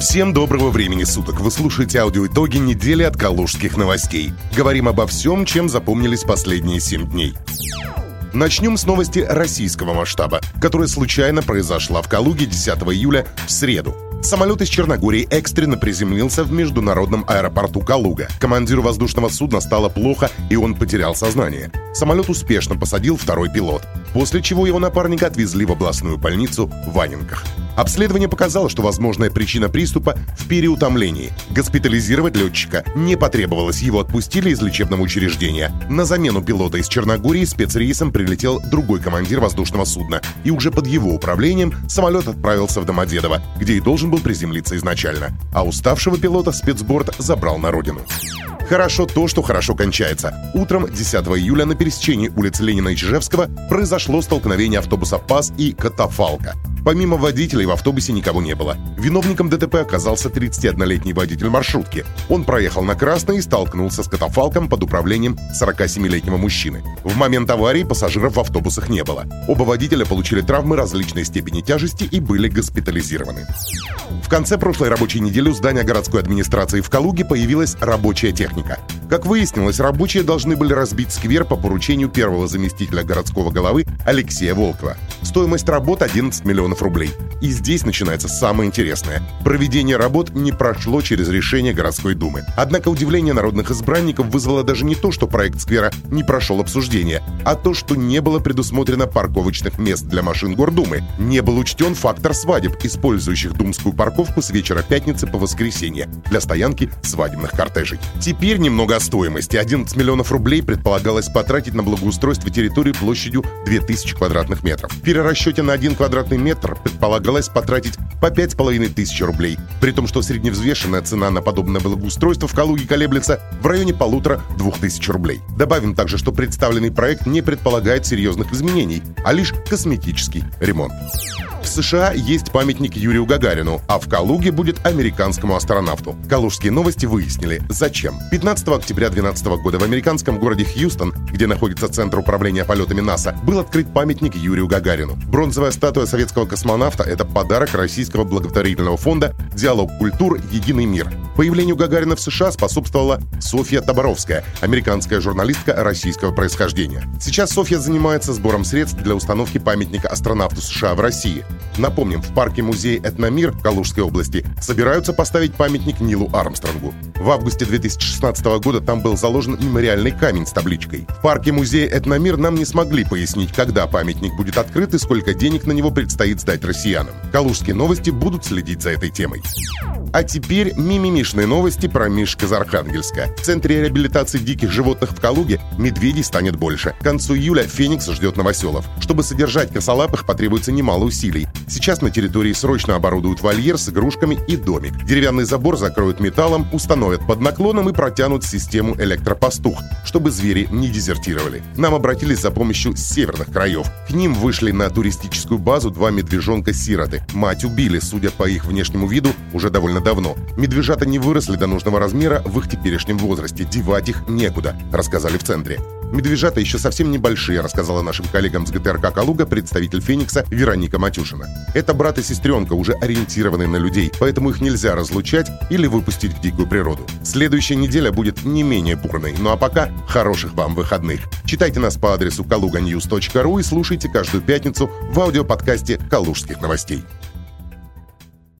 Всем доброго времени суток. Вы слушаете аудиоитоги недели от Калужских новостей. Говорим обо всем, чем запомнились последние 7 дней. Начнем с новости российского масштаба, которая случайно произошла в Калуге 10 июля в среду. Самолет из Черногории экстренно приземлился в международном аэропорту Калуга. Командиру воздушного судна стало плохо, и он потерял сознание. Самолет успешно посадил второй пилот, после чего его напарника отвезли в областную больницу в Ваненках. Обследование показало, что возможная причина приступа в переутомлении. Госпитализировать летчика не потребовалось, его отпустили из лечебного учреждения. На замену пилота из Черногории спецрейсом прилетел другой командир воздушного судна, и уже под его управлением самолет отправился в Домодедово, где и должен был приземлиться изначально. А уставшего пилота спецборд забрал на родину. Хорошо то, что хорошо кончается. Утром 10 июля на пересечении улиц Ленина и Чижевского произошло столкновение автобуса «ПАС» и «Катафалка». Помимо водителей в автобусе никого не было. Виновником ДТП оказался 31-летний водитель маршрутки. Он проехал на красный и столкнулся с катафалком под управлением 47-летнего мужчины. В момент аварии пассажиров в автобусах не было. Оба водителя получили травмы различной степени тяжести и были госпитализированы. В конце прошлой рабочей недели у здания городской администрации в Калуге появилась рабочая техника. Как выяснилось, рабочие должны были разбить сквер по поручению первого заместителя городского головы Алексея Волкова. Стоимость работ 11 миллионов рублей. И здесь начинается самое интересное. Проведение работ не прошло через решение городской думы. Однако удивление народных избранников вызвало даже не то, что проект сквера не прошел обсуждение, а то, что не было предусмотрено парковочных мест для машин Гордумы. Не был учтен фактор свадеб, использующих думскую парковку с вечера пятницы по воскресенье для стоянки свадебных кортежей. Теперь немного о стоимости. 11 миллионов рублей предполагалось потратить на благоустройство территории площадью 2000 квадратных метров перерасчете на 1 квадратный метр предполагалось потратить по 5,5 тысяч рублей, при том, что средневзвешенная цена на подобное благоустройство в Калуге колеблется в районе полутора-двух тысяч рублей. Добавим также, что представленный проект не предполагает серьезных изменений, а лишь косметический ремонт. США есть памятник Юрию Гагарину, а в Калуге будет американскому астронавту. Калужские новости выяснили, зачем. 15 октября 2012 года в американском городе Хьюстон, где находится Центр управления полетами НАСА, был открыт памятник Юрию Гагарину. Бронзовая статуя советского космонавта – это подарок российского благотворительного фонда «Диалог культур. Единый мир». Появлению Гагарина в США способствовала Софья Таборовская, американская журналистка российского происхождения. Сейчас Софья занимается сбором средств для установки памятника астронавту США в России. Напомним, в парке музея «Этномир» Калужской области собираются поставить памятник Нилу Армстронгу. В августе 2016 года там был заложен мемориальный камень с табличкой. В парке музея «Этномир» нам не смогли пояснить, когда памятник будет открыт и сколько денег на него предстоит сдать россиянам. Калужские новости будут следить за этой темой. А теперь мимимишные новости про Мишка из Архангельска. В Центре реабилитации диких животных в Калуге медведей станет больше. К концу июля Феникс ждет новоселов. Чтобы содержать косолапых, потребуется немало усилий. Сейчас на территории срочно оборудуют вольер с игрушками и домик. Деревянный забор закроют металлом, установят под наклоном и протянут систему электропастух, чтобы звери не дезертировали. Нам обратились за помощью северных краев. К ним вышли на туристическую базу два медвежонка-сироты. Мать убили, судя по их внешнему виду, уже довольно давно. Медвежата не выросли до нужного размера в их теперешнем возрасте. Девать их некуда, рассказали в центре. Медвежата еще совсем небольшие, рассказала нашим коллегам с ГТРК «Калуга» представитель «Феникса» Вероника Матюшина. Это брат и сестренка, уже ориентированные на людей, поэтому их нельзя разлучать или выпустить в дикую природу. Следующая неделя будет не менее бурной, ну а пока хороших вам выходных. Читайте нас по адресу kaluganews.ru и слушайте каждую пятницу в аудиоподкасте «Калужских новостей».